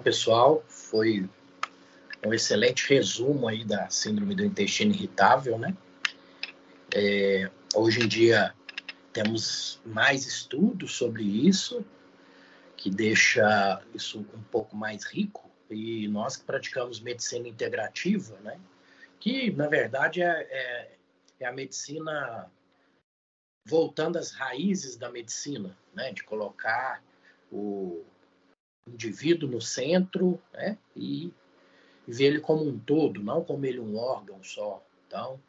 Pessoal, foi um excelente resumo aí da síndrome do intestino irritável, né? É, hoje em dia temos mais estudos sobre isso, que deixa isso um pouco mais rico. E nós que praticamos medicina integrativa, né? Que na verdade é, é, é a medicina voltando às raízes da medicina, né? De colocar o indivíduo no centro, né? E ver ele como um todo, não como ele um órgão só. Então,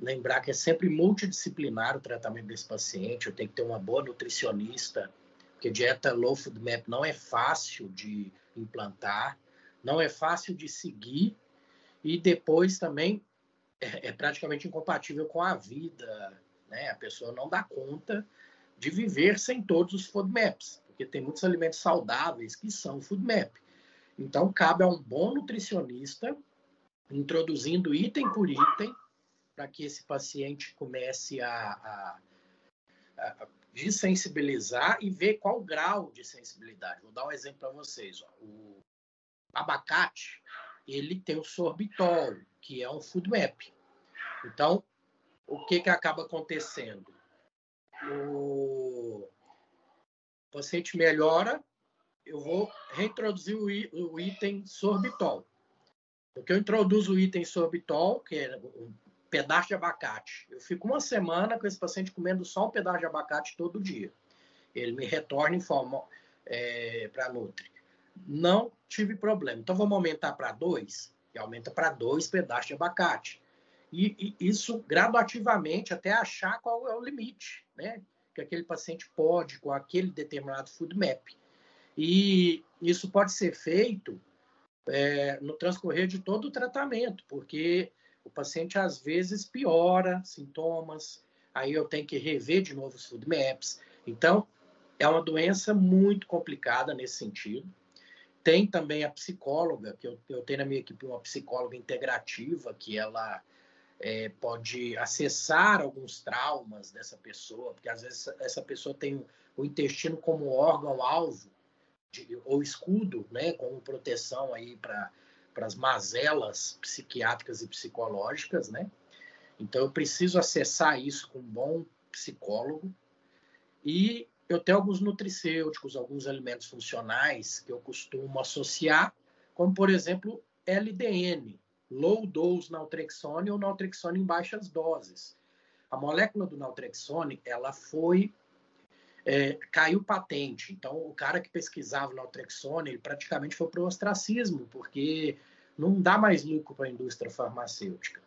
lembrar que é sempre multidisciplinar o tratamento desse paciente, eu tenho que ter uma boa nutricionista, porque dieta low food map não é fácil de implantar, não é fácil de seguir e depois também é, é praticamente incompatível com a vida, né? A pessoa não dá conta de viver sem todos os food maps, porque tem muitos alimentos saudáveis que são food map. Então, cabe a um bom nutricionista, introduzindo item por item, para que esse paciente comece a, a, a desensibilizar e ver qual grau de sensibilidade. Vou dar um exemplo para vocês. O abacate, ele tem o sorbitol, que é um food map. Então, o que, que acaba acontecendo? O paciente melhora, eu vou reintroduzir o, item sorbitol. Porque eu introduzo o item sorbitol, que é um pedaço de abacate. Eu fico uma semana com esse paciente comendo só um pedaço de abacate todo dia. Ele me retorna em forma é, para Nutri. Não tive problema. Então vamos aumentar para dois, e aumenta para dois pedaços de abacate. E, e, isso gradativamente até achar qual é o limite, né? Que aquele paciente pode com aquele determinado food map. E isso pode ser feito é, no transcorrer de todo o tratamento, porque o paciente às vezes piora sintomas, aí eu tenho que rever de novo os food maps. Então, é uma doença muito complicada nesse sentido. Tem também a psicóloga, que eu, eu tenho na minha equipe uma psicóloga integrativa, que ela é, pode acessar alguns traumas dessa pessoa, porque às vezes essa pessoa tem o intestino como órgão-alvo ou escudo, né, como proteção aí para as mazelas psiquiátricas e psicológicas, né? Então eu preciso acessar isso com um bom psicólogo e eu tenho alguns nutricêuticos, alguns alimentos funcionais que eu costumo associar, como por exemplo LDN, low dose naltrexone ou naltrexone em baixas doses. A molécula do naltrexone, ela foi é, caiu patente. Então, o cara que pesquisava no Altrexone, ele praticamente foi para o ostracismo, porque não dá mais lucro para a indústria farmacêutica.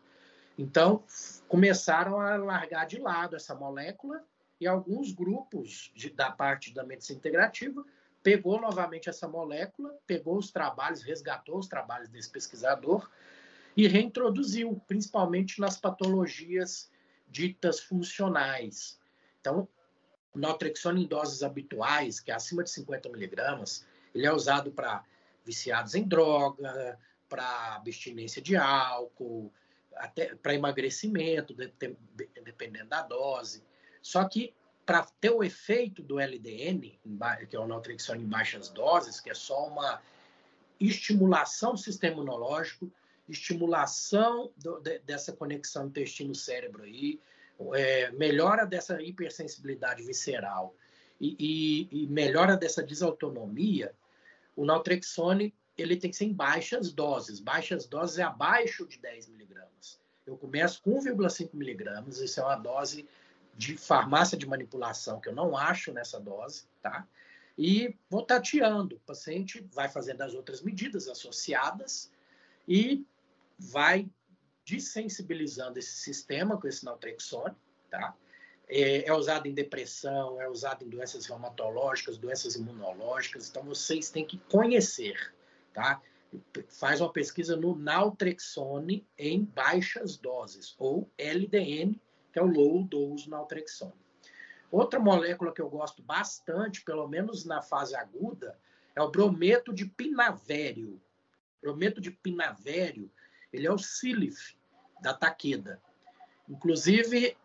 Então, começaram a largar de lado essa molécula e alguns grupos de, da parte da medicina integrativa pegou novamente essa molécula, pegou os trabalhos, resgatou os trabalhos desse pesquisador e reintroduziu, principalmente nas patologias ditas funcionais. Então, o naltrexone em doses habituais, que é acima de 50 miligramas, ele é usado para viciados em droga, para abstinência de álcool, até para emagrecimento, dependendo da dose. Só que para ter o efeito do LDN, que é o naltrexone em baixas doses, que é só uma estimulação do sistema imunológico, estimulação do, de, dessa conexão intestino-cérebro aí, é, melhora dessa hipersensibilidade visceral e, e, e, melhora dessa desautonomia, o naltrexone ele tem que ser em baixas doses. Baixas doses é abaixo de 10 miligramas. Eu começo com 1,5 miligramas, isso é uma dose de farmácia de manipulação que eu não acho nessa dose, tá? E vou tateando. O paciente vai fazendo as outras medidas associadas e vai desensibilizando esse sistema com esse naltrexone, tá? É, é, usado em depressão, é usado em doenças reumatológicas, doenças imunológicas, então vocês têm que conhecer, tá? Faz uma pesquisa no naltrexone em baixas doses, ou LDN, que é o low dose naltrexone. Outra molécula que eu gosto bastante, pelo menos na fase aguda, é o brometo de pinavério. Brometo de pinavério ele é o Silif, da Takeda. Inclusive,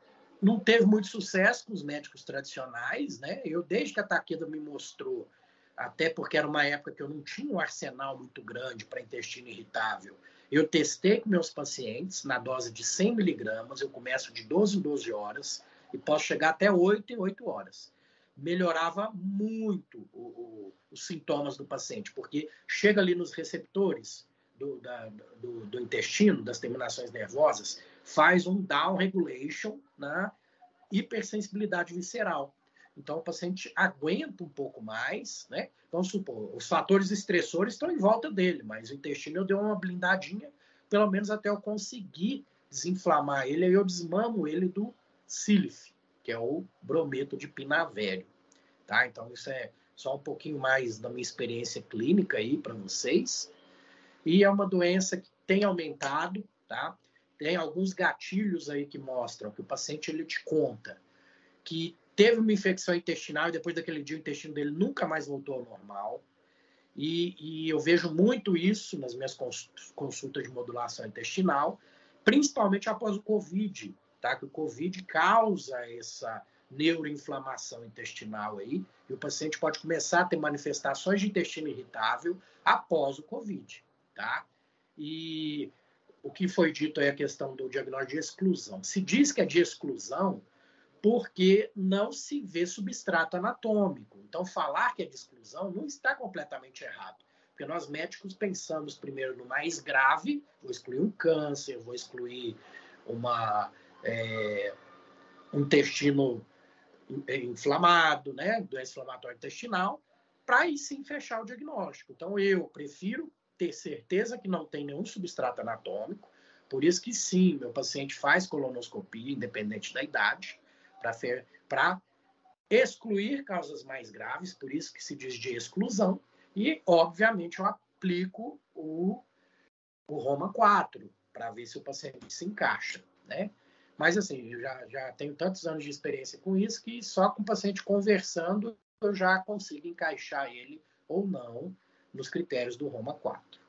não teve muito sucesso com os médicos tradicionais, né? Eu, desde que a Takeda me mostrou, até porque era uma época que eu não tinha um arsenal muito grande para intestino irritável, eu testei com meus pacientes na dose de 100 miligramas, eu começo de 12 em 12 horas e posso chegar até 8 em 8 horas. Melhorava muito o, o, os sintomas do paciente, porque chega ali nos receptores, do, da, do, do, intestino, das terminações nervosas, faz um down regulation na hipersensibilidade visceral. Então, o paciente aguenta um pouco mais, né? Vamos supor, os fatores estressores estão em volta dele, mas o intestino eu dei uma blindadinha, pelo menos até eu conseguir desinflamar ele, aí eu desmamo ele do sílife, que é o brometo de pinavério, tá? Então, isso é só um pouquinho mais da minha experiência clínica aí para vocês. E é uma doença que tem aumentado, tá? Tem alguns gatilhos aí que mostram que o paciente ele te conta que teve uma infecção intestinal e depois daquele dia o intestino dele nunca mais voltou ao normal. E, e eu vejo muito isso nas minhas consultas de modulação intestinal, principalmente após o Covid, tá? Que o Covid causa essa neuroinflamação intestinal aí, e o paciente pode começar a ter manifestações de intestino irritável após o Covid tá? E o que foi dito é a questão do diagnóstico de exclusão. Se diz que é de exclusão porque não se vê substrato anatômico. Então, falar que é de exclusão não está completamente errado. Porque nós médicos pensamos primeiro no mais grave, vou excluir um câncer, vou excluir uma, é, intestino inflamado, né, doença inflamatória intestinal, para aí sim fechar o diagnóstico. Então, eu prefiro ter certeza que não tem nenhum substrato anatômico. Por isso que sim, meu paciente faz colonoscopia, independente da idade, para excluir causas mais graves, por isso que se diz de exclusão. E, obviamente, eu aplico o, o Roma 4, para ver se o paciente se encaixa, né? Mas, assim, eu já, já tenho tantos anos de experiência com isso que só com o paciente conversando eu já consigo encaixar ele ou não nos critérios do Roma 4.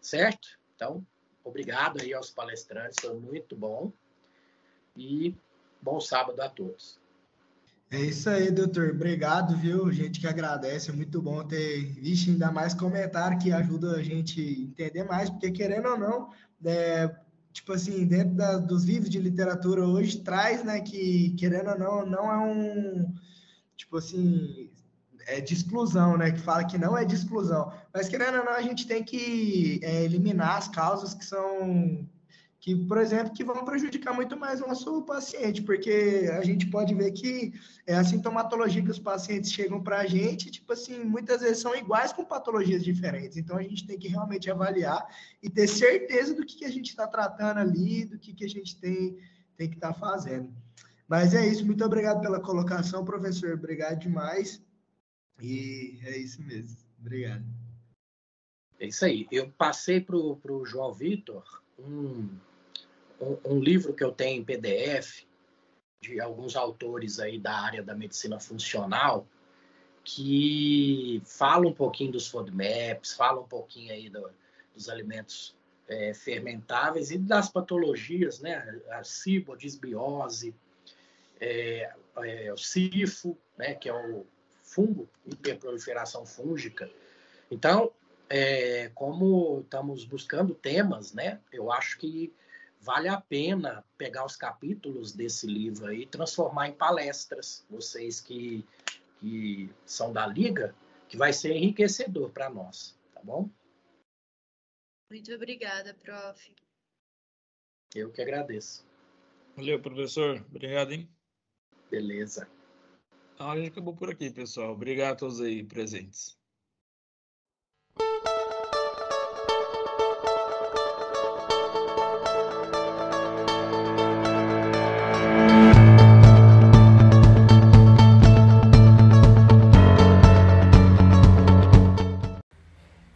Certo? Então, obrigado aí aos palestrantes, foi muito bom. E bom sábado a todos. É isso aí, doutor. Obrigado, viu? Gente que agradece, é muito bom ter, visto ainda mais comentário que ajuda a gente entender mais, porque querendo ou não, é, tipo assim, dentro da, dos livros de literatura hoje traz, né, que querendo ou não, não é um, tipo assim, é de exclusão, né? Que fala que não é de exclusão. Mas querendo ou não, a gente tem que é, eliminar as causas que são que, por exemplo, que vão prejudicar muito mais o nosso paciente, porque a gente pode ver que é a sintomatologia que os pacientes chegam para a gente, tipo assim, muitas vezes são iguais com patologias diferentes. Então, a gente tem que realmente avaliar e ter certeza do que, que a gente está tratando ali, do que, que a gente tem, tem que estar tá fazendo. Mas é isso, muito obrigado pela colocação, professor. Obrigado demais. E é isso mesmo. Obrigado. É isso aí. Eu passei para o João Vitor um, um, um livro que eu tenho em PDF de alguns autores aí da área da medicina funcional que fala um pouquinho dos FODMAPs, fala um pouquinho aí do, dos alimentos é, fermentáveis e das patologias, né? A cibo, a disbiose, é, é, o sifo, né? Que é o fungo, hiperproliferação fúngica. Então, é, como estamos buscando temas, né? Eu acho que vale a pena pegar os capítulos desse livro aí e transformar em palestras. Vocês que, que são da Liga, que vai ser enriquecedor para nós, tá bom? Muito obrigada, prof. Eu que agradeço. Valeu, professor. Obrigado, hein? Beleza. A aula já acabou por aqui, pessoal. Obrigado a todos aí presentes.